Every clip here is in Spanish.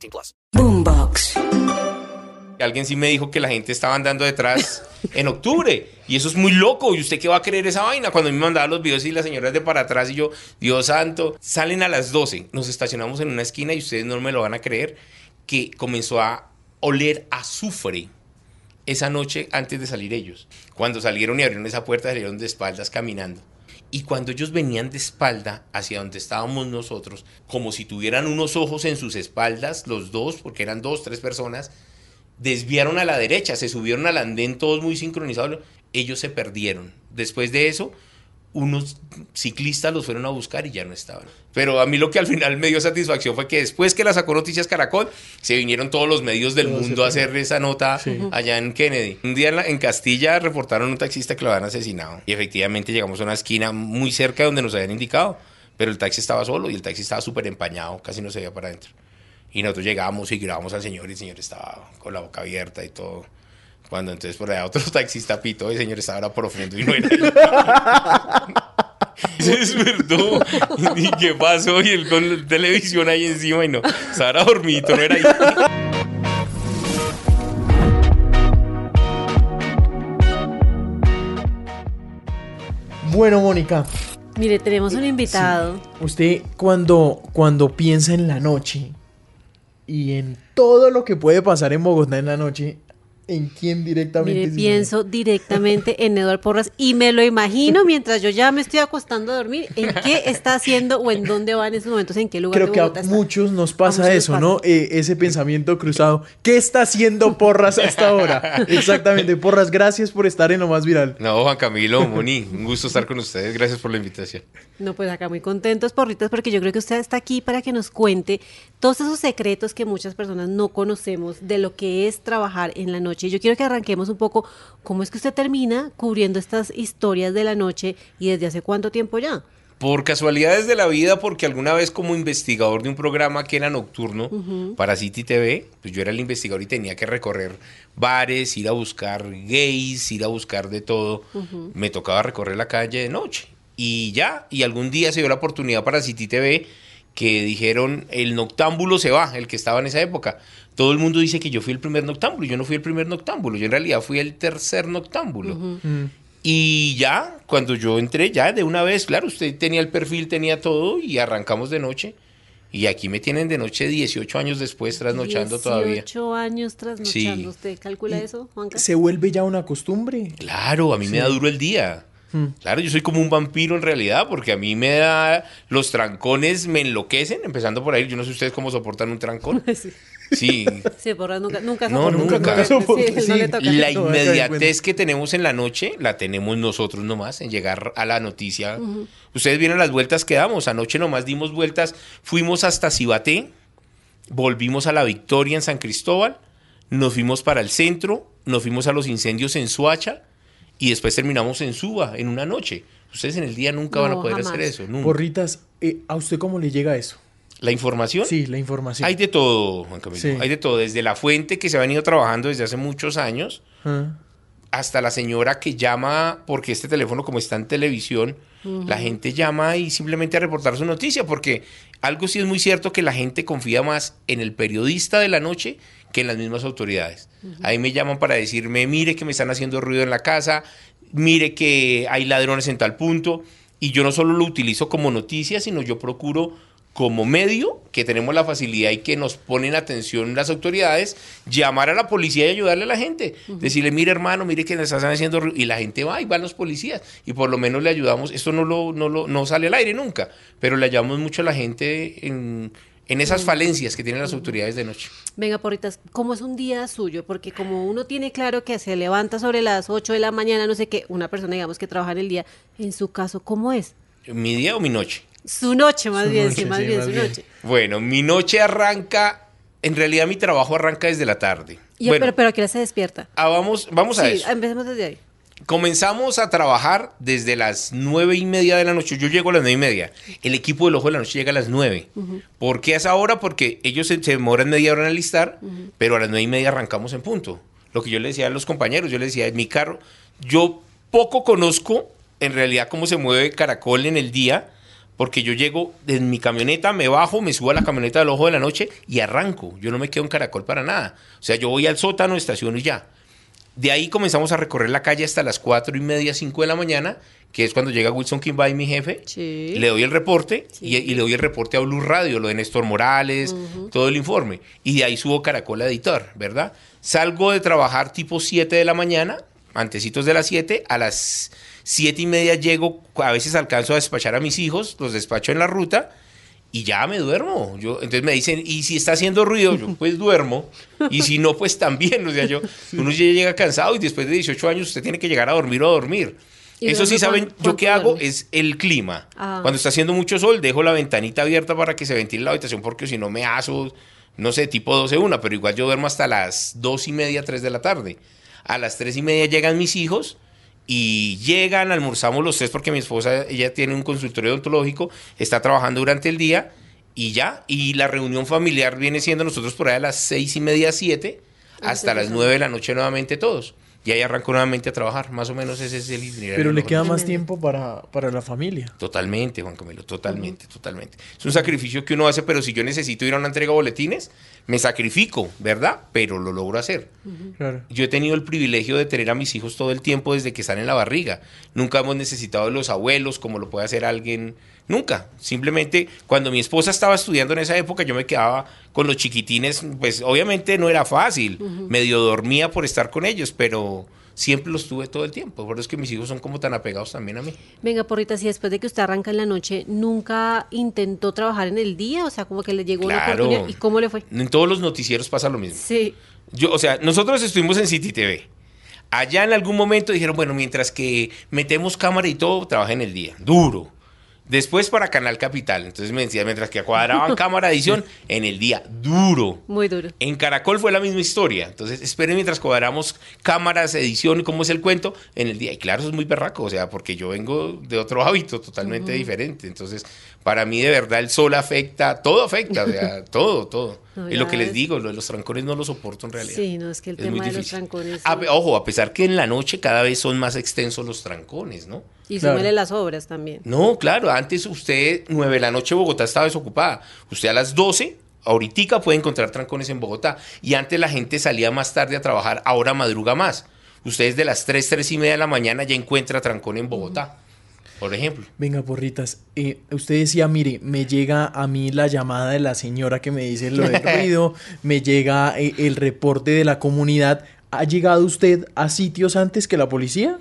18 plus. Boombox. Alguien sí me dijo que la gente estaba andando detrás en octubre. Y eso es muy loco. ¿Y usted qué va a creer esa vaina? Cuando a mí me mandaban los videos y las señoras de para atrás y yo, Dios santo, salen a las 12. Nos estacionamos en una esquina y ustedes no me lo van a creer que comenzó a oler azufre esa noche antes de salir ellos. Cuando salieron y abrieron esa puerta, salieron de espaldas caminando. Y cuando ellos venían de espalda hacia donde estábamos nosotros, como si tuvieran unos ojos en sus espaldas, los dos, porque eran dos, tres personas, desviaron a la derecha, se subieron al andén todos muy sincronizados, ellos se perdieron. Después de eso, unos ciclistas los fueron a buscar y ya no estaban. Pero a mí lo que al final me dio satisfacción fue que después que la sacó Noticias Caracol, se vinieron todos los medios del mundo a hacer esa nota allá en Kennedy. Un día en, la- en Castilla reportaron un taxista que lo habían asesinado. Y efectivamente llegamos a una esquina muy cerca de donde nos habían indicado. Pero el taxi estaba solo y el taxi estaba súper empañado, casi no se veía para adentro. Y nosotros llegamos y grabamos al señor y el señor estaba con la boca abierta y todo. Cuando entonces por allá otro taxista pitó, el señor estaba ahora profundo y no era él. Se despertó. ¿Y qué pasó? Y él con la televisión ahí encima y no. Estaba dormito, no era ahí. Bueno, Mónica, Mire, tenemos un invitado. usted cuando, cuando piensa en la noche y en todo lo que puede pasar en Bogotá en la noche, ¿en quién directamente? Mire, pienso directamente en Eduardo Porras y me lo imagino mientras yo ya me estoy acostando a dormir, en qué está haciendo o en dónde va en esos momentos, en qué lugar Creo de que a está. muchos nos pasa muchos nos eso, pasa. ¿no? Eh, ese pensamiento cruzado. ¿Qué está haciendo Porras hasta ahora? Exactamente. Porras, gracias por estar en lo más viral. No, Juan Camilo, Moni, un gusto estar con ustedes. Gracias por la invitación. No, pues acá muy contentos, porritas, porque yo creo que usted está aquí para que nos cuente todos esos secretos que muchas personas no conocemos de lo que es trabajar en la noche. Y yo quiero que arranquemos un poco cómo es que usted termina cubriendo estas historias de la noche y desde hace cuánto tiempo ya. Por casualidades de la vida, porque alguna vez como investigador de un programa que era nocturno para City TV, pues yo era el investigador y tenía que recorrer bares, ir a buscar gays, ir a buscar de todo. Me tocaba recorrer la calle de noche. Y ya, y algún día se dio la oportunidad para City TV que dijeron el noctámbulo se va, el que estaba en esa época. Todo el mundo dice que yo fui el primer noctámbulo, yo no fui el primer noctámbulo, yo en realidad fui el tercer noctámbulo. Y ya, cuando yo entré, ya de una vez, claro, usted tenía el perfil, tenía todo y arrancamos de noche. Y aquí me tienen de noche 18 años después, trasnochando todavía. 18 años trasnochando. Sí. ¿Usted calcula eso, Juanca? ¿Se vuelve ya una costumbre? Claro, a mí me da duro el día. Claro, yo soy como un vampiro en realidad, porque a mí me da. Los trancones me enloquecen, empezando por ahí. Yo no sé ustedes cómo soportan un trancón. Sí. Sí. Sí, Porras nunca, nunca No, soportó. nunca. Sí, no sí. le toca. La No, doy inmediatez que tenemos en la noche la tenemos nosotros nomás en llegar a la noticia. Ustedes vieron las vueltas que damos. Anoche nomás dimos vueltas. Fuimos hasta Cibaté, volvimos a la Victoria en San Cristóbal, nos fuimos para el centro, nos fuimos a los incendios en Suacha y después terminamos en Suba en una noche. Ustedes en el día nunca van a poder jamás. hacer eso. nunca. Porritas, eh, ¿a usted cómo le llega eso? La información. Sí, la información. Hay de todo, Juan Camilo. Sí. Hay de todo. Desde la fuente que se ha venido trabajando desde hace muchos años Ah. hasta la señora que llama, porque este teléfono como está en televisión, la gente llama y simplemente a reportar su noticia, porque algo sí es muy cierto que la gente confía más en el periodista de la noche que en las mismas autoridades. Ahí me llaman para decirme, mire que me están haciendo ruido en la casa, mire que hay ladrones en tal punto, y yo no solo lo utilizo como noticia, sino yo procuro como medio, que tenemos la facilidad y que nos ponen atención las autoridades, llamar a la policía y ayudarle a la gente. Decirle, mire hermano, mire que nos están haciendo ruido. Y la gente va y van los policías. Y por lo menos le ayudamos. Esto no, lo, no, lo, no sale al aire nunca, pero le ayudamos mucho a la gente en, en esas falencias que tienen las autoridades de noche. Venga, porritas, ¿cómo es un día suyo? Porque como uno tiene claro que se levanta sobre las 8 de la mañana, no sé qué, una persona, digamos, que trabaja en el día, en su caso, ¿cómo es? ¿Mi día o mi noche? Su noche, más Su bien, noche, sí, más sí, bien, más su bien. noche. Bueno, mi noche arranca En realidad mi trabajo arranca desde la tarde. Y- bueno, pero, pero ¿a qué hora se despierta? ah, vamos, vamos a sí, eso. empecemos desde ahí. Comenzamos a trabajar desde las nueve y media de la noche. Yo llego a las nueve y media. El equipo del Ojo de la Noche llega a las nueve. ¿Por qué a esa hora? Porque ellos se, se demoran media hora en alistar, pero a las nueve y media arrancamos en punto. Lo que yo le decía a los compañeros, yo les decía, en mi carro, yo poco conozco en realidad cómo se mueve Caracol en el día, porque yo llego en mi camioneta, me bajo, me subo a la camioneta del Ojo de la Noche y arranco. Yo no me quedo en Caracol para nada. O sea, yo voy al sótano, estaciono y ya. De ahí comenzamos a recorrer la calle hasta las cuatro y media, 5 de la mañana, que es cuando llega Wilson Kimball, mi jefe. Sí. Le doy el reporte Sí. y, y le doy el reporte a Blue Radio, lo de Néstor Morales, todo el informe. Y de ahí subo Caracol a editor, ¿verdad? Salgo de trabajar tipo 7 de la mañana, antecitos de las 7, a las 7 y media llego, a veces alcanzo a despachar a mis hijos, los despacho en la ruta y ya me duermo. Yo, entonces me dicen, ¿y si está haciendo ruido? Yo, pues duermo. Y si no, pues también. O sea, yo, uno ya llega cansado y después de 18 años usted tiene que llegar a dormir o a dormir. ¿Y Eso sí saben, cuán- yo qué hago es el clima. Ah. Cuando está haciendo mucho sol, dejo la ventanita abierta para que se ventile la habitación porque si no me aso, no sé, tipo 12, una, pero igual yo duermo hasta las 2 y media, 3 de la tarde. A las 3 y media llegan mis hijos y llegan, almorzamos los tres porque mi esposa, ella tiene un consultorio odontológico, está trabajando durante el día y ya. Y la reunión familiar viene siendo nosotros por ahí a las 6 y media, 7, hasta las 9 de la noche nuevamente todos. Y ahí arranco nuevamente a trabajar. Más o menos ese es el itinerario. Pero le queda más tiempo para, para la familia. Totalmente, Juan Camilo, totalmente, totalmente. Es un sacrificio que uno hace, pero si yo necesito ir a una entrega de boletines, me sacrifico, ¿verdad? Pero lo logro hacer. Claro. Yo he tenido el privilegio de tener a mis hijos todo el tiempo desde que están en la barriga. Nunca hemos necesitado de los abuelos como lo puede hacer alguien. Nunca. Simplemente cuando mi esposa estaba estudiando en esa época, yo me quedaba con los chiquitines. Pues obviamente no era fácil. Medio dormía por estar con ellos, pero siempre los tuve todo el tiempo. Por eso es que mis hijos son como tan apegados también a mí. Venga, porrita, si después de que usted arranca en la noche, nunca intentó trabajar en el día, o sea, como que le llegó una Claro. oportunidad. ¿Y cómo le fue? En todos los noticieros pasa lo mismo. Sí. Yo, o sea, nosotros estuvimos en City TV. Allá en algún momento dijeron, bueno, mientras que metemos cámara y todo, trabaja en el día. Duro. Después para Canal Capital. Entonces me decía, mientras que cuadraban cámara edición, en el día. Duro. Muy duro. En Caracol fue la misma historia. Entonces, esperen mientras cuadramos cámaras, edición cómo es el cuento en el día. Y claro, eso es muy berraco, o sea, porque yo vengo de otro hábito totalmente diferente. Entonces, para mí de verdad el sol afecta, todo afecta, o sea, todo, todo. No, y lo que les es- digo, lo de los trancones no lo soporto en realidad. Sí, no, es que el Es muy tema de los trancones. A- sí. ojo, a pesar que en la noche cada vez son más extensos los trancones, ¿no? Y Claro. súmele las obras también. No, claro, antes usted, 9 de la noche Bogotá estaba desocupada. Usted a las 12, ahorita puede encontrar trancones en Bogotá. Y antes la gente salía más tarde a trabajar, ahora madruga más. Usted desde las 3, 3 y media de la mañana ya encuentra trancón en Bogotá, por ejemplo. Venga, porritas. eh, usted decía, mire, me llega a mí la llamada de la señora que me dice lo del ruido, me llega eh, el reporte de la comunidad. ¿Ha llegado usted a sitios antes que la policía?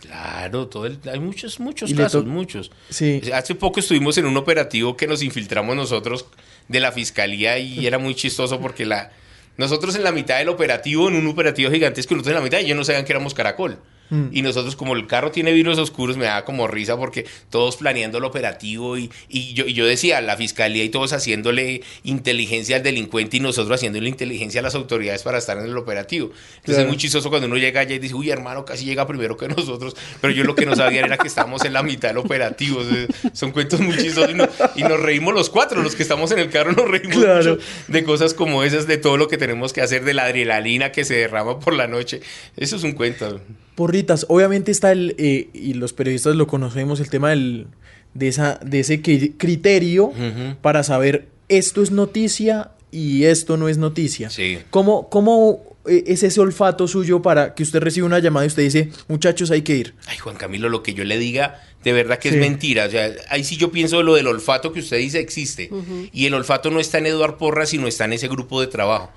Claro, todo el- hay muchos, muchos Y casos, muchos. Sí. Hace poco estuvimos en un operativo que nos infiltramos nosotros de la fiscalía y era muy chistoso porque la nosotros en la mitad del operativo, en un operativo gigantesco, nosotros en la mitad, ellos no sabían que éramos caracol. Mm. Y nosotros, como el carro tiene vidrios oscuros, me daba como risa porque todos planeando el operativo y, y yo, y yo decía, la fiscalía y todos haciéndole inteligencia al delincuente y nosotros haciéndole inteligencia a las autoridades para estar en el operativo. Entonces Claro. es muy chistoso cuando uno llega allá y dice, uy, hermano, casi llega primero que nosotros. Pero yo lo que no sabía era que estábamos en la mitad del operativo. O sea, son cuentos muy chistosos y, no- y nos reímos los cuatro, los que estamos en el carro nos reímos Claro. mucho de cosas como esas, de todo lo que tenemos que hacer, de la adrenalina que se derrama por la noche. Eso es un cuento. Porritas, obviamente está el, eh, y los periodistas lo conocemos, el tema del, de, esa, de ese cri- criterio para saber esto es noticia y esto no es noticia. Sí. ¿Cómo, cómo eh, es ese olfato suyo para que usted reciba una llamada y usted dice, muchachos, hay que ir? Ay, Juan Camilo, lo que yo le diga, de verdad que Sí. es mentira. O sea, ahí sí yo pienso lo del olfato que usted dice existe. Y el olfato no está en Eduard Porras, sino está en ese grupo de trabajo.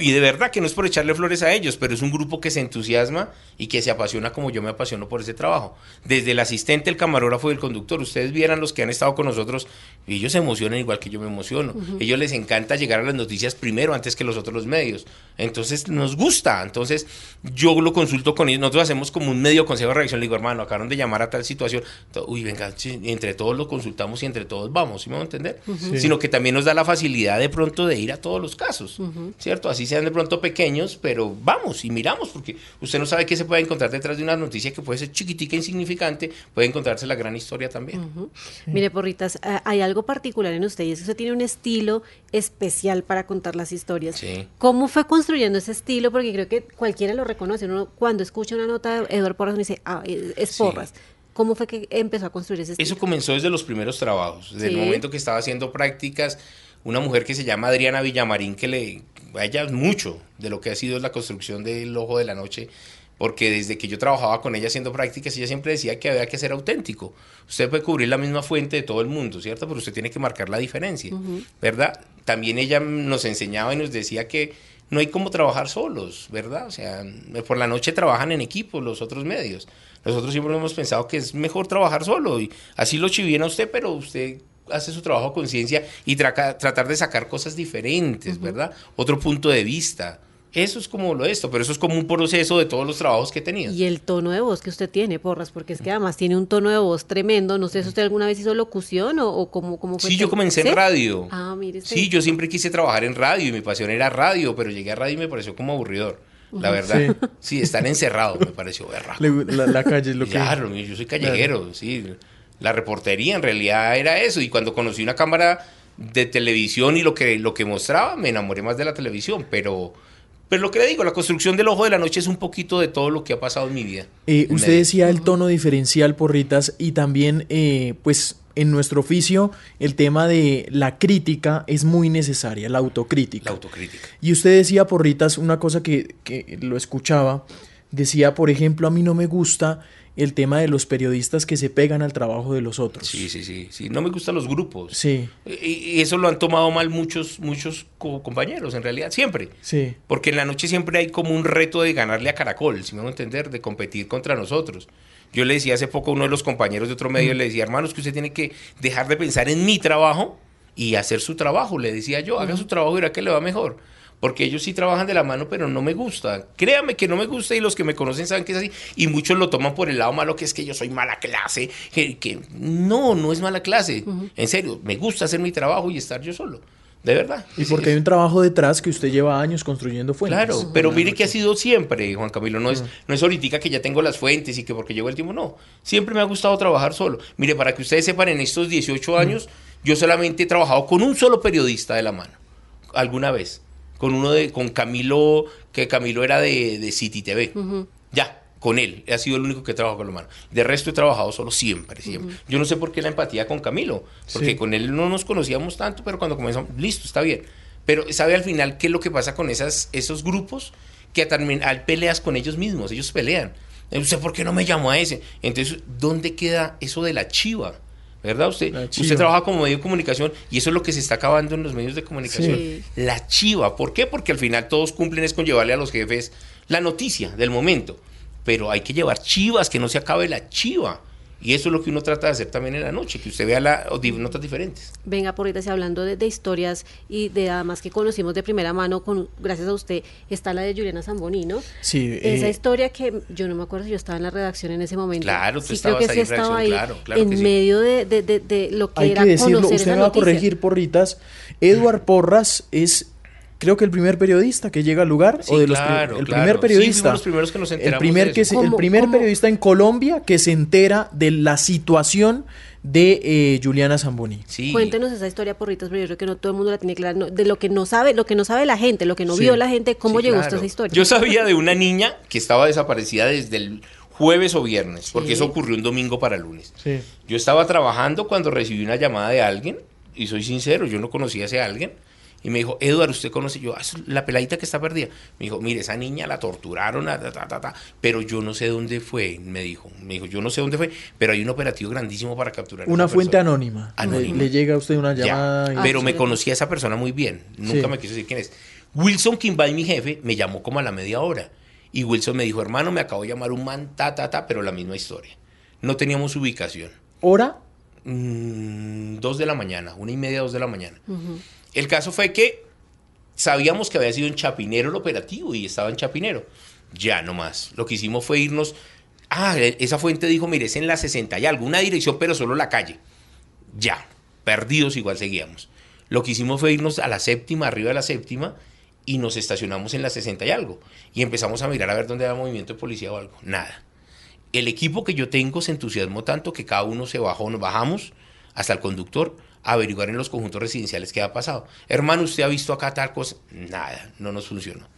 Y de verdad que no es por echarle flores a ellos, pero es un grupo que se entusiasma y que se apasiona como yo me apasiono por ese trabajo. Desde el asistente, el camarógrafo y el conductor. Ustedes vieran los que han estado con nosotros y ellos se emocionan igual que yo me emociono. Ellos les encanta llegar a las noticias primero antes que los otros los medios. Entonces nos gusta. Entonces yo lo consulto con ellos. Nosotros hacemos como un medio consejo de reacción. Le digo, hermano, acabaron de llamar a tal situación. Uy, venga, entre todos lo consultamos y entre todos vamos, ¿sí me van a entender? Sino que también nos da la facilidad de pronto de ir a todos los casos, ¿cierto? Así sean de pronto pequeños, pero vamos y miramos, porque usted no sabe qué se puede encontrar detrás de una noticia que puede ser chiquitica, insignificante, puede encontrarse la gran historia también. Mire, Porritas, eh, hay algo particular en usted y es que usted tiene un estilo especial para contar las historias. Sí. ¿Cómo fue construyendo ese estilo? Porque creo que cualquiera lo reconoce. Uno cuando escucha una nota de Eduardo Porras uno dice, ah, es. Porras. ¿Cómo fue que empezó a construir ese estilo? Eso comenzó desde los primeros trabajos, desde el Sí. momento que estaba haciendo prácticas. Una mujer que se llama Adriana Villamarín, que le a ella mucho de lo que ha sido la construcción del Ojo de la Noche, porque desde que yo trabajaba con ella haciendo prácticas, ella siempre decía que había que ser auténtico. Usted puede cubrir la misma fuente de todo el mundo, ¿cierto? Pero usted tiene que marcar la diferencia, ¿verdad? También ella nos enseñaba y nos decía que no hay como trabajar solos, ¿verdad? O sea, por la noche trabajan en equipo los otros medios. Nosotros siempre hemos pensado que es mejor trabajar solo y así lo chiviena usted, pero usted hace su trabajo a conciencia y traca- tratar de sacar cosas diferentes, ¿verdad? Otro punto de vista. Eso es como lo de esto, pero eso es como un proceso de todos los trabajos que tenido. Y el tono de voz que usted tiene, Porras, porque es que además tiene un tono de voz tremendo. No sé si usted alguna vez hizo locución o, o cómo, cómo fue. Sí, yo comencé en radio. Ah, mire. Sí, yo siempre quise trabajar en radio y mi pasión era radio, pero llegué a radio y me pareció como aburridor, la verdad. Sí, estar encerrado me pareció berraco. La, la calle es lo que... Claro, yo soy calleguero, sí. La reportería en realidad era eso. Y cuando conocí una cámara de televisión y lo que, lo que mostraba, me enamoré más de la televisión. Pero, pero lo que le digo, la construcción del Ojo de la Noche es un poquito de todo lo que ha pasado en mi vida. Eh, En usted medio. decía el tono diferencial, porritas, y también, eh, pues, en nuestro oficio, el tema de la crítica es muy necesaria, la autocrítica. La autocrítica. Y usted decía, porritas, una cosa que, que lo escuchaba, decía, por ejemplo, a mí no me gusta el tema de los periodistas que se pegan al trabajo de los otros. Sí, sí, sí, sí. No me gustan los grupos. Sí, Y, eso lo han tomado mal muchos, muchos co- compañeros, en realidad, siempre. sí. Porque en la noche siempre hay como un reto de ganarle a Caracol, si me van a entender, de competir contra nosotros. Yo le decía hace poco a uno de los compañeros de otro medio, le decía, hermanos, que usted tiene que dejar de pensar en mi trabajo y hacer su trabajo. Le decía yo, haga su trabajo y verá que le va mejor. Porque ellos sí trabajan de la mano, pero no me gusta. Créame que no me gusta y los que me conocen saben que es así. Y muchos lo toman por el lado malo, que es que yo soy mala clase. Que, que no, no es mala clase. En serio, me gusta hacer mi trabajo y estar yo solo. De verdad. Y Sí, porque sí. hay un trabajo detrás que usted lleva años construyendo fuentes. Claro, pero mire que ha sido siempre, Juan Camilo. No es, no es ahorita que ya tengo las fuentes y que porque llegó el tiempo, no. Siempre me ha gustado trabajar solo. Mire, para que ustedes sepan, en estos 18 años, yo solamente he trabajado con un solo periodista de la mano. Alguna vez. Con uno de, con Camilo, que Camilo era de, de City TV. Ya, con él. Ha sido el único que he trabajado con la mano. De resto he trabajado solo siempre, siempre. Yo no sé por qué la empatía con Camilo. Porque Sí. con él no nos conocíamos tanto, pero cuando comenzamos, listo, está bien. Pero sabe al final qué es lo que pasa con esas, esos grupos que también al peleas con ellos mismos, ellos pelean. ¿Usted por qué no me llamó a ese? Entonces, ¿dónde queda eso de la chiva? ¿Verdad? Usted, usted trabaja como medio de comunicación y eso es lo que se está acabando en los medios de comunicación. Sí. La chiva. ¿Por qué? Porque al final todos cumplen es con llevarle a los jefes la noticia del momento. Pero hay que llevar chivas, que no se acabe la chiva. Y eso es lo que uno trata de hacer también en la noche, que usted vea la, o di- notas diferentes. Venga, Porritas, y hablando de, de historias y de además que conocimos de primera mano, con, gracias a usted, está la de Juliana Zamboni, ¿no? Sí, Esa eh, historia que yo no me acuerdo si yo estaba en la redacción en ese momento. Claro, tú sí, estabas creo que ahí sí en redacción, estaba ahí, claro, claro en que sí. medio de, de- de- de lo que Hay era que decirlo, conocer usted me va a corregir, porritas. Edward Porras es, creo que el primer periodista que llega al lugar, Sí, o de los claro, el claro. primer periodista. los primeros que nos el enteramos primer, de que se- el ¿Cómo- primer cómo? periodista en Colombia que se entera de la situación de eh, Juliana Zamboni. Sí. Cuéntenos esa historia, Porritas, pero yo creo que no todo el mundo la tiene clara, no, de lo que no sabe, lo que no sabe la gente, lo que no Sí. vio la gente, cómo Sí, llegó claro. esa historia. Yo sabía de una niña que estaba desaparecida desde el jueves o viernes, porque Sí. eso ocurrió un domingo para lunes. Sí. Yo estaba trabajando cuando recibí una llamada de alguien, y soy sincero, yo no conocía a ese alguien, y me dijo, Eduardo, ¿usted conoce? Yo, "Ah, es la peladita que está perdida. Me dijo, mire, esa niña la torturaron, ah, ta, ta, ta, ta, pero yo no sé dónde fue, me dijo. Me dijo, yo no sé dónde fue, pero hay un operativo grandísimo para capturar a Una esa fuente persona". anónima. Anónima. Le, le llega a usted una Ya, llamada. y- pero Ah, me sí. conocía a esa persona muy bien. Nunca Sí. me quiso decir quién es. Wilson Kimball, mi jefe, me llamó como a la media hora. Y Wilson me dijo, hermano, me acabo de llamar un man, ta, ta, ta, pero la misma historia. No teníamos ubicación. ¿Hora? Mm, dos de la mañana, una y media, dos de la mañana. El caso fue que sabíamos que había sido en Chapinero el operativo y estaba en Chapinero. Ya no más. Lo que hicimos fue irnos Ah, esa fuente dijo, mire, es en la 60 y algo, una dirección, pero solo la calle. Ya, perdidos igual seguíamos. Lo que hicimos fue irnos a la séptima, arriba de la séptima, y nos estacionamos en la 60 y algo. Y empezamos a mirar a ver dónde había movimiento de policía o algo. Nada. El equipo que yo tengo se entusiasmó tanto que cada uno se bajó, nos bajamos hasta el conductor averiguar en los conjuntos residenciales qué ha pasado. Hermano, ¿usted ha visto acá tal? Nada, no nos funcionó.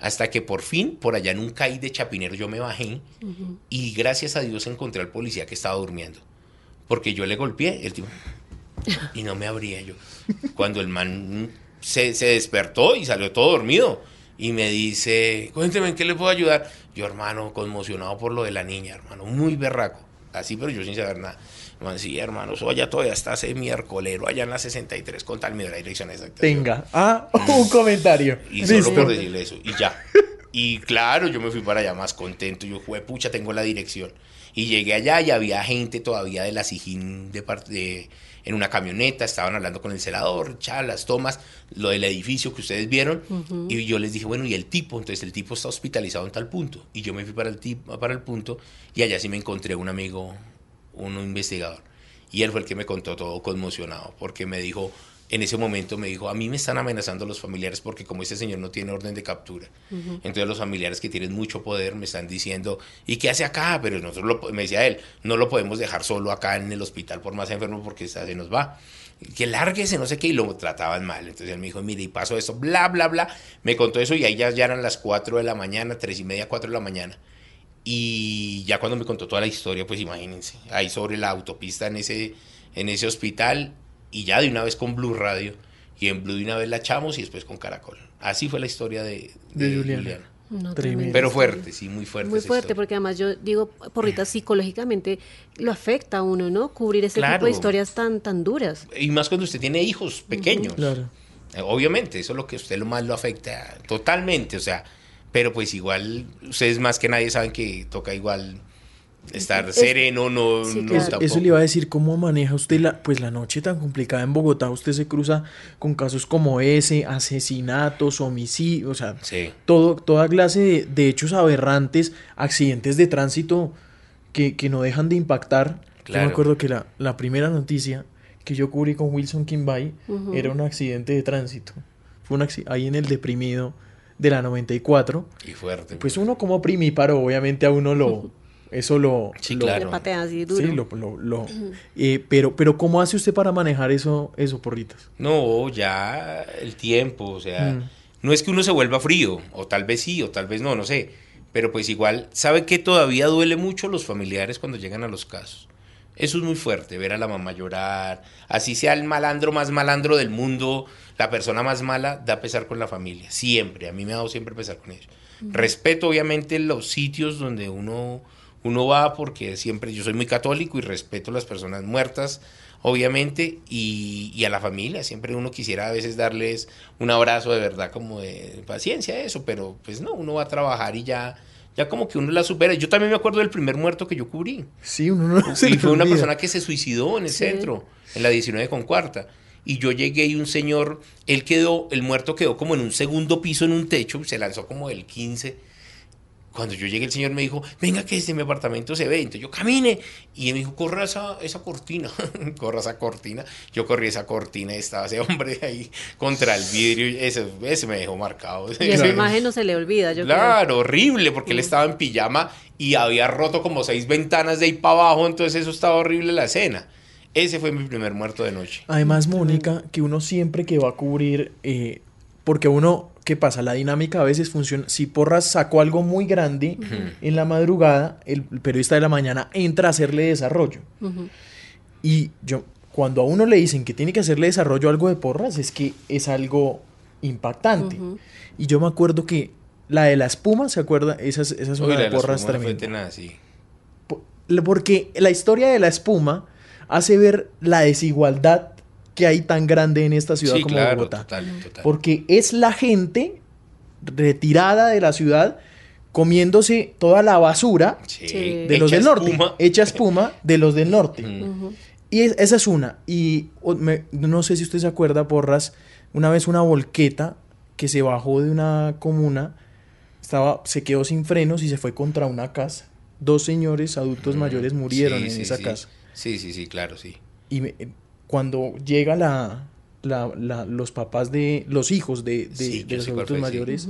Hasta que por fin, por allá en un CAI de Chapinero, yo me bajé y gracias a Dios encontré al policía que estaba durmiendo. Porque yo le golpeé, el tipo, y no me abría yo. Cuando el man se, se despertó y salió todo dormido. Y me dice, cuénteme, ¿en qué le puedo ayudar? Yo, hermano, conmocionado por lo de la niña, hermano, muy berraco. Así, pero yo sin saber nada. Man, sí, hermano, eso allá todavía está ese miércolero, allá en la 63, con tal, mira la dirección exacta. Tenga. Ah, un comentario. Y solo Listo. por decirle eso, y ya. Y claro, yo me fui para allá más contento. Yo, fue pucha, tengo la dirección. Y llegué allá y había gente todavía de la Sijín de parte de- en una camioneta, estaban hablando con el celador, cha, las tomas, lo del edificio que ustedes vieron. Y yo les dije, bueno, ¿y el tipo? Entonces el tipo está hospitalizado en tal punto. Y yo me fui para el, tipo, para el punto y allá sí me encontré un amigo, un investigador. Y él fue el que me contó todo conmocionado, porque me dijo, en ese momento me dijo, a mí me están amenazando los familiares porque como este señor no tiene orden de captura, entonces los familiares que tienen mucho poder me están diciendo, ¿y qué hace acá? Pero nosotros, lo, me decía él, no lo podemos dejar solo acá en el hospital por más enfermo porque se nos va. Que lárguese, no sé qué, y lo trataban mal. Entonces él me dijo, mire, y pasó esto, bla, bla, bla. Me contó eso y ahí ya, ya eran las 4 de la mañana, tres y media, 4 de la mañana. Y ya cuando me contó toda la historia, pues imagínense, ahí sobre la autopista en ese, en ese hospital y ya de una vez con Blue Radio y en Blue de una vez la echamos y después con Caracol. Así fue la historia de, De Juliana. No, Tremendo. tremendo. Pero fuerte, sí, muy fuerte. Muy fuerte, historia. porque además yo digo, porrita, psicológicamente lo afecta a uno, ¿no? Cubrir ese tipo de historias tan, tan duras. Y más cuando usted tiene hijos pequeños. Claro. Obviamente, eso es lo que a usted lo más lo afecta totalmente, o sea, pero pues igual ustedes más que nadie saben que toca igual estar Es- sereno, no, sí, no claro. Eso, tampoco. eso le iba a decir, ¿cómo maneja usted la, pues, la noche tan complicada en Bogotá? Usted se cruza con casos como ese, asesinatos, homicidios, o sea, Sí. todo, toda clase de, de hechos aberrantes, accidentes de tránsito que, que no dejan de impactar. Yo me acuerdo que la, la primera noticia que yo cubrí con Wilson Kimbay era un accidente de tránsito. Fue un ahí en el deprimido de la 94. Y fuerte. Pues uno como primíparo, obviamente a uno lo... Eso lo... Sí, lo- claro. Le patean así duro. Sí, lo, lo- lo- eh, pero, pero ¿cómo hace usted para manejar eso, eso porritas? No, ya el tiempo, o sea, Mm. no es que uno se vuelva frío, o tal vez sí, o tal vez no, no sé, pero pues igual, ¿sabe que todavía duele mucho los familiares cuando llegan a los casos? Eso es muy fuerte, ver a la mamá llorar, así sea el malandro más malandro del mundo, la persona más mala, da pesar con la familia, siempre, a mí me ha dado siempre pesar con ellos. Respeto obviamente los sitios donde uno, uno va, porque siempre yo soy muy católico y respeto a las personas muertas, obviamente, y, y a la familia. Siempre uno quisiera a veces darles un abrazo de verdad, como de paciencia, eso, pero pues no, uno va a trabajar y ya, ya como que uno la supera. Yo también me acuerdo del primer muerto que yo cubrí. Sí, uno no se Y fue una olvida. persona que se suicidó en el Sí. centro, en la 19 con cuarta. Y yo llegué y un señor, él quedó, el muerto quedó como en un segundo piso en un techo, se lanzó como del 15. Cuando yo llegué, el señor me dijo, venga que desde mi apartamento se ve. Entonces yo camine. Y él me dijo, corra esa, esa cortina, corra esa cortina. Yo corrí esa cortina y estaba ese hombre ahí contra el vidrio. Ese, ese me dejó marcado. Y esa imagen no se le olvida, yo creo. Claro, horrible, porque él estaba en pijama y había roto como seis ventanas de ahí para abajo, entonces eso estaba horrible la escena. Ese fue mi primer muerto de noche. Además, Mónica, que uno siempre que va a cubrir, eh, porque uno, ¿qué pasa? La dinámica a veces funciona. Si Porras sacó algo muy grande en la madrugada, el periodista de la mañana entra a hacerle desarrollo. Y yo, cuando a uno le dicen que tiene que hacerle desarrollo a algo de Porras, es que es algo impactante. Y yo me acuerdo que la de la espuma, ¿se acuerda? Esa, es- esa es una Uy, la de Porras. Po- Porque la historia de la espuma hace ver la desigualdad que hay tan grande en esta ciudad Sí, como claro, Bogotá. total, total. Porque es la gente retirada de la ciudad comiéndose toda la basura Sí. De los Echa del norte, espuma. hecha espuma de los del norte. Mm. Y es- esa es una. Y o- me- no sé si usted se acuerda, Porras, una vez una volqueta que se bajó de una comuna, estaba, se quedó sin frenos y se fue contra una casa. dos señores adultos mayores murieron Sí, en sí, esa sí. casa. Sí, sí, sí, claro, sí. Y me- cuando llega la, la- la- los papás de los hijos de, de- Sí, de los adultos fue, sí. mayores,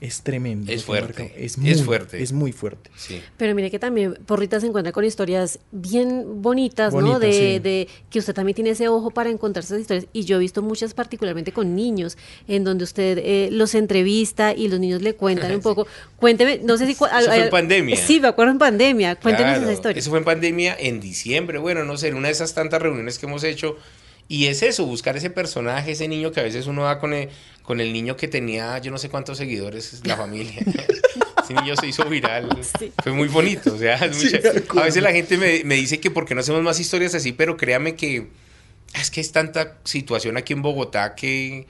es tremendo. Es fuerte, marca. es Es, muy, fuerte. Es muy fuerte. Sí. Pero mire que también Porrita se encuentra con historias bien bonitas, ¿no? De, sí. de que usted también tiene ese ojo para encontrar esas historias. Y yo he visto muchas particularmente con niños, en donde usted eh, los entrevista y los niños le cuentan un poco. Cuénteme, no sé si... cu- Eso fue en pandemia. Sí, me acuerdo en pandemia. Cuéntenos Claro, esa historia. Eso fue en pandemia en diciembre, bueno, no sé, en una de esas tantas reuniones que hemos hecho. Y es eso, buscar ese personaje, ese niño que a veces uno va con el, con el niño que tenía yo no sé cuántos seguidores, la familia. ese niño se hizo viral. Sí. Fue muy bonito. O sea, Sí, a veces la gente me, me dice que por qué no hacemos más historias así, pero créame que es que es tanta situación aquí en Bogotá que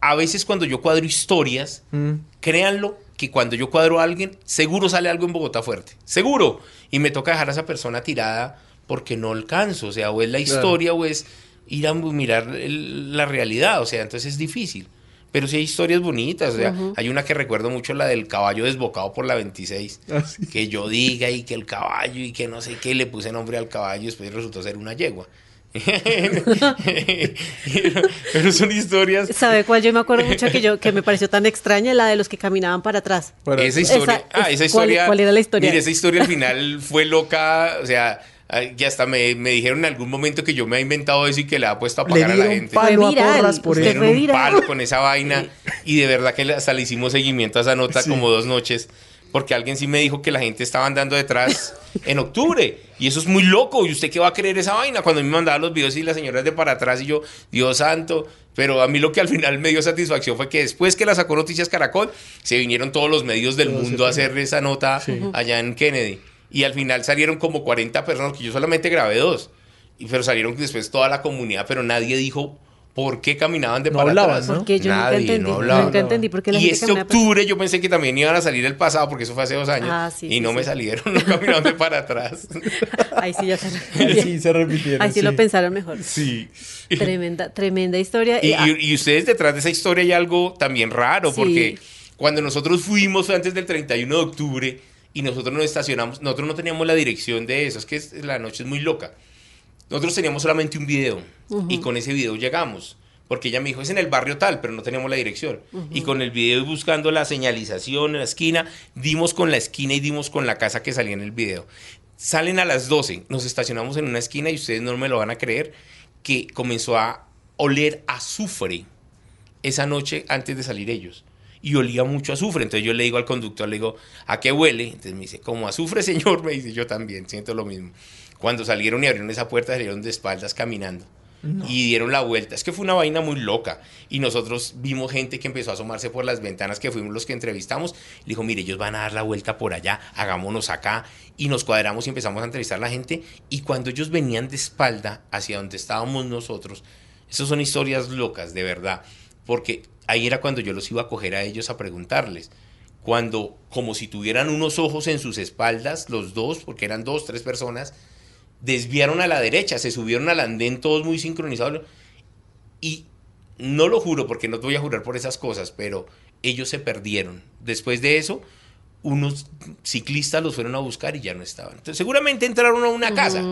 a veces cuando yo cuadro historias, Mm. créanlo que cuando yo cuadro a alguien, seguro sale algo en Bogotá fuerte. Seguro. Y me toca dejar a esa persona tirada porque no alcanzo. O sea, o es la Claro. historia o es ir a mirar el- la realidad. O sea, entonces es difícil. Pero sí hay historias bonitas. O sea, hay una que recuerdo mucho, la del caballo desbocado por la 26. Ah, sí. Que yo diga y que el caballo y que no sé qué, le puse nombre al caballo y después resultó ser una yegua. Pero son historias ¿Sabe cuál? Yo me acuerdo mucho que yo que me pareció tan extraña, la de los que caminaban para atrás. Para- esa historia, Esa- ah, esa ¿cuál- historia. cuál era la historia? Mire, esa historia al final fue loca, o sea, que hasta me, me dijeron en algún momento que yo me he inventado eso y que le ha puesto a Le pagar a la gente. palo a porras por eso. dieron un palo con esa vaina y de verdad que hasta le hicimos seguimiento a esa nota Sí. como dos noches porque alguien sí me dijo que la gente estaba andando detrás en octubre. Y eso es muy loco. Y usted qué va a creer esa vaina cuando a mí me mandaba los videos y las señoras de para atrás y yo Dios santo pero a mí lo que al final me dio satisfacción fue que después que la sacó Noticias Caracol se vinieron todos los medios del mundo a hacer esa nota allá en Kennedy y al final salieron como 40 personas que yo solamente grabé dos y pero salieron después toda la comunidad pero nadie dijo por qué caminaban de No para hablaban, atrás ¿no? Porque yo nunca Nadie, entendí. no hablaba. nunca entendí por qué la y gente este para- octubre yo pensé que también iban a salir el pasado, porque eso fue hace dos años. Ah, sí, y sí, no sí. me salieron, no caminaron de para atrás. Ahí sí ya se Sí, se repitieron. Ahí sí, lo pensaron mejor. Sí. Tremenda, tremenda historia. Y, ah, y- y ustedes detrás de esa historia hay algo también raro, Sí. porque cuando nosotros fuimos fue antes del 31 de octubre y nosotros nos estacionamos, nosotros no teníamos la dirección de eso, es que la noche es muy loca. Nosotros teníamos solamente un video y con ese video llegamos. Porque ella me dijo, es en el barrio tal, pero no teníamos la dirección. Y con el video buscando la señalización en la esquina, dimos con la esquina y dimos con la casa que salía en el video. Salen a las 12, nos estacionamos en una esquina y ustedes no me lo van a creer, que comenzó a oler azufre esa noche antes de salir ellos. Y olía mucho azufre. Entonces yo le digo al conductor, le digo, ¿a qué huele? Entonces me dice, como azufre, señor. Me dice, yo también, siento lo mismo. Cuando salieron y abrieron esa puerta, salieron de espaldas caminando. Y dieron la vuelta. Es que fue una vaina muy loca. Y nosotros vimos gente que empezó a asomarse por las ventanas, que fuimos los que entrevistamos. Le dijo, mire, ellos van a dar la vuelta por allá, hagámonos acá. Y nos cuadramos y empezamos a entrevistar a la gente. Y cuando ellos venían de espalda hacia donde estábamos nosotros, esas son historias locas, de verdad. Porque ahí era cuando yo los iba a coger a ellos a preguntarles. Cuando, como si tuvieran unos ojos en sus espaldas, los dos, porque eran dos, tres personas, desviaron a la derecha, se subieron al andén todos muy sincronizados. Y no lo juro porque no te voy a jurar por esas cosas, pero ellos se perdieron. Después de eso, unos ciclistas los fueron a buscar y ya no estaban. Seguramente entraron a una casa,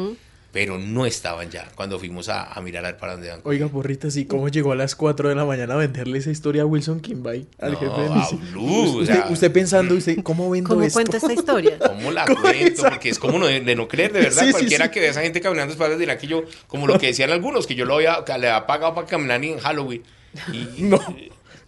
pero no estaban ya cuando fuimos a, a mirar al para dónde. Oiga, porrita, sí, ¿cómo llegó a las 4 de la mañana a venderle esa historia a Wilson Kimball, al No, jefe de o usted, sea, usted pensando, usted, ¿cómo vendo ¿Cómo esto? cuenta esta historia? ¿Cómo la cuento? Porque es como no- de, no creer, de verdad. Sí, sí, Cualquiera sí. que vea a esa gente caminando espaldas dirá que yo, como lo que decían algunos, que yo lo había, que le había pagado para caminar en Halloween. Y, No.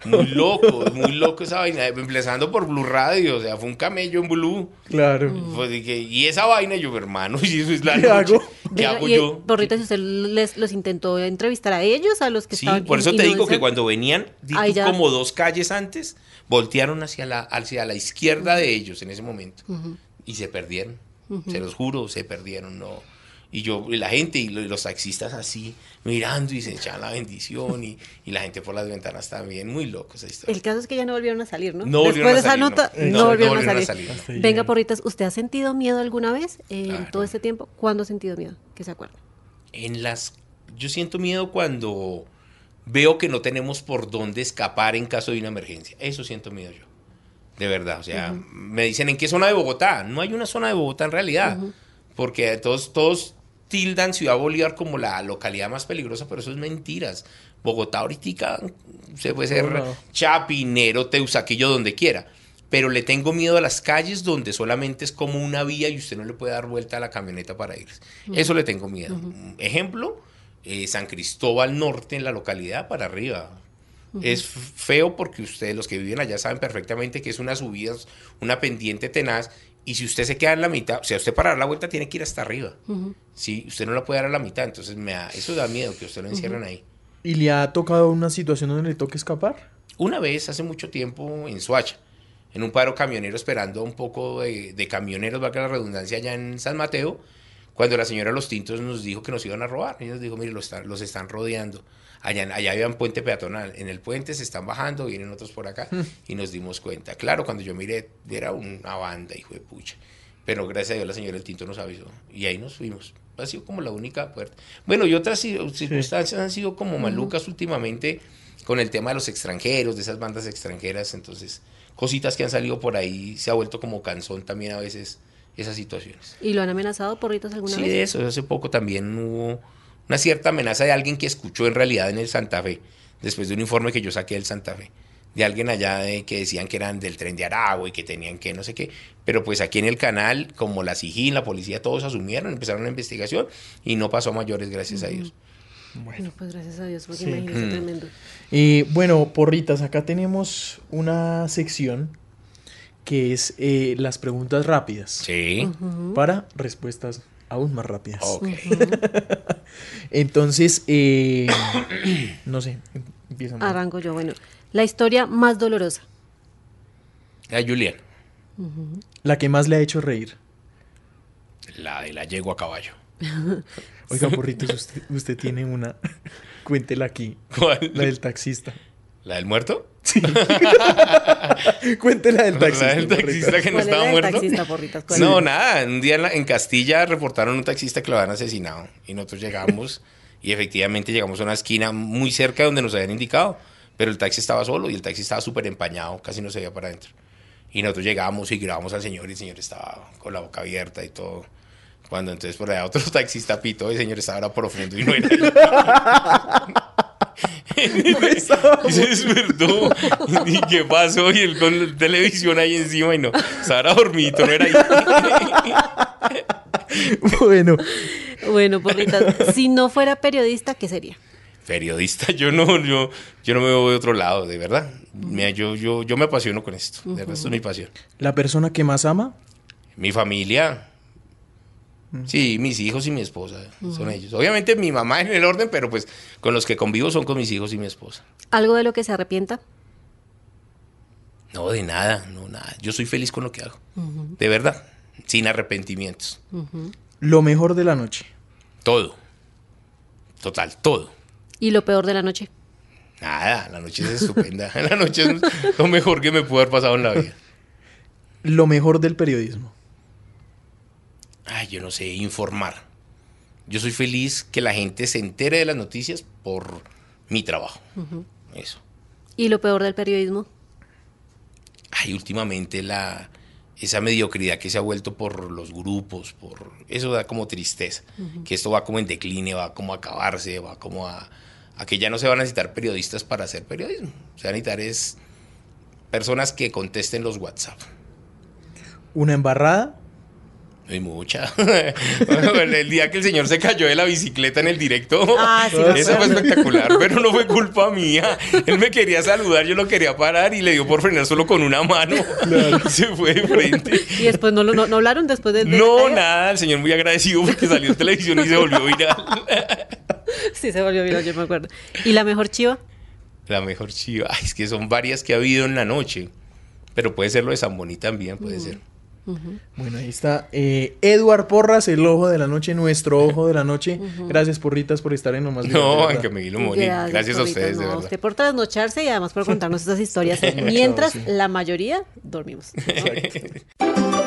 Muy loco, muy loco esa vaina. Empezando por Blue Radio, o sea, fue un camello en Blue. Claro. Pues, y, que- y esa vaina, yo, hermano, y eso es la ¿Qué noche. hago? ¿Qué hago y, yo? Si usted les, los intentó entrevistar a ellos, a los que Sí, estaban por eso te no digo que cuando venían, ya. como dos calles antes, voltearon hacia la, hacia la izquierda de ellos en ese momento. Y se perdieron. Se los juro, se perdieron. No. Y yo, y la gente y lo- y los taxistas así, mirando y se echaban la bendición. Y, y la gente por las ventanas también. Muy loco esa historia. El caso es que ya no volvieron a salir, ¿no? No Después volvieron a de esa salir, nota, no. no, No, volvieron, no a volvieron a salir. salir. Venga, porritas, ¿usted ha sentido miedo alguna vez en Claro. todo este tiempo? ¿Cuándo ha sentido miedo? Que se acuerda. En las, yo siento miedo cuando veo que no tenemos por dónde escapar en caso de una emergencia. Eso siento miedo yo. De verdad, o sea, me dicen en qué zona de Bogotá. No hay una zona de Bogotá en realidad, porque todos, todos tildan Ciudad Bolívar como la localidad más peligrosa, pero eso es mentiras. Bogotá ahorita se puede ser. Chapinero, Teusaquillo, donde quiera. Pero le tengo miedo a las calles donde solamente es como una vía y usted no le puede dar vuelta a la camioneta para ir. Eso le tengo miedo. Ejemplo, eh, San Cristóbal Norte en la localidad para arriba. Es feo porque ustedes, los que viven allá, saben perfectamente que es una subida, una pendiente tenaz. Y si usted se queda en la mitad, o sea, usted para dar la vuelta tiene que ir hasta arriba. Sí, usted no la puede dar a la mitad. Entonces, me da- eso da miedo que usted lo encierren ahí. ¿Y le ha tocado una situación donde le toque escapar? Una vez, hace mucho tiempo, en Soacha, en un paro camionero esperando un poco de, de camioneros, valga la redundancia, allá en San Mateo, cuando la señora Los Tintos nos dijo que nos iban a robar. Ella nos dijo, mire, los, están- los están rodeando. Allá, allá había un puente peatonal. En el puente se están bajando, vienen otros por acá. Y nos dimos cuenta. Claro, cuando yo miré, era una banda, hijo de pucha. Pero gracias a Dios la señora El Tinto nos avisó. Y ahí nos fuimos. Ha sido como la única puerta. Bueno, y otras ci- circunstancias han sido como malucas últimamente con el tema de los extranjeros, de esas bandas extranjeras. Entonces, cositas que han salido por ahí, se ha vuelto como cansón también a veces esas situaciones. ¿Y lo han amenazado porritos alguna Sí, vez? de eso. Hace poco también hubo una cierta amenaza de alguien que escuchó en realidad en el Santa Fe, después de un informe que yo saqué del Santa Fe, de alguien allá de, que decían que eran del tren de Aragua y que tenían que no sé qué. Pero pues aquí en el canal, como la SIGIN, la policía, todos asumieron, empezaron la investigación y no pasó a mayores, gracias a Dios. Bueno, pues gracias a Dios, porque Sí. imagínese Mm. tremendo. Eh, bueno, porritas, acá tenemos una sección que es eh, las preguntas rápidas Sí. para respuestas aún más rápidas. Ok. Entonces, eh, no sé, empieza. Arranco yo, bueno. La historia más dolorosa. A Julián, La que más le ha hecho reír. la de la yegua a caballo. Oiga, porritos, usted, usted tiene una. Cuéntela aquí. ¿Cuál? La del taxista. ¿La del muerto? Cuéntela del taxista. ¿La del taxista que no ¿Cuál es la estaba muerto? taxista, porritas? ¿Cuál No, nada. Un día en, la- en Castilla reportaron un taxista que lo habían asesinado. Y nosotros llegamos y efectivamente llegamos a una esquina muy cerca de donde nos habían indicado. Pero el taxi estaba solo y el taxi estaba súper empañado, casi no se veía para adentro. Y nosotros llegamos y grabamos al señor y el señor estaba con la boca abierta y todo. Cuando entonces por allá otro taxista pitó, el señor estaba ahora profundo y no era él. y se despertó. ¿Y qué pasó? Y él con la televisión ahí encima y no. Estaba dormido, no era ahí. Bueno, Bueno, porritas, si no fuera periodista, ¿qué sería? Periodista, yo no, yo, yo no me veo de otro lado, de verdad. Mira, yo, yo, yo me apasiono con esto. De verdad, esto es mi pasión. la persona que más ama. Mi familia. Sí, mis hijos y mi esposa son ellos. Obviamente mi mamá en el orden, pero pues con los que convivo son con mis hijos y mi esposa. ¿Algo de lo que se arrepienta? No, de nada, no, nada. Yo soy feliz con lo que hago. De verdad, sin arrepentimientos. Lo mejor de la noche. Todo. Total, todo. ¿Y lo peor de la noche? Nada, la noche es estupenda. La noche es lo mejor que me pudo haber pasado en la vida. Lo mejor del periodismo. Ay, yo no sé, informar. Yo soy feliz que la gente se entere de las noticias por mi trabajo. Eso. ¿Y lo peor del periodismo? Ay, últimamente la esa mediocridad que se ha vuelto por los grupos, por eso da como tristeza, que esto va como en decline, va como a acabarse, va como a, a que ya no se van a necesitar periodistas para hacer periodismo. Se van a necesitar es personas que contesten los WhatsApp. Una embarrada. Hay mucha. El día que el señor se cayó de la bicicleta en el directo, Ah, sí, eso fue espectacular, pero no fue culpa mía. Él me quería saludar, yo lo quería parar y le dio por frenar solo con una mano. Y se fue de frente. Y después no, lo- no, no hablaron después de... No, nada, el señor muy agradecido porque salió en televisión y se volvió viral. Sí, se volvió viral, yo me acuerdo. ¿Y la mejor chiva? La mejor chiva. Ay, es que son varias que ha habido en la noche. Pero puede ser lo de San Boni también, puede ser. Bueno, ahí está. Eh, Eduard Porras, el ojo de la noche, nuestro ojo de la noche. Gracias, porritas, por estar en Nomás Bien, de No, en que me Moni. Gracias a ustedes, de no, verdad. Usted por trasnocharse y además por contarnos estas historias. mientras la mayoría dormimos. ¿no?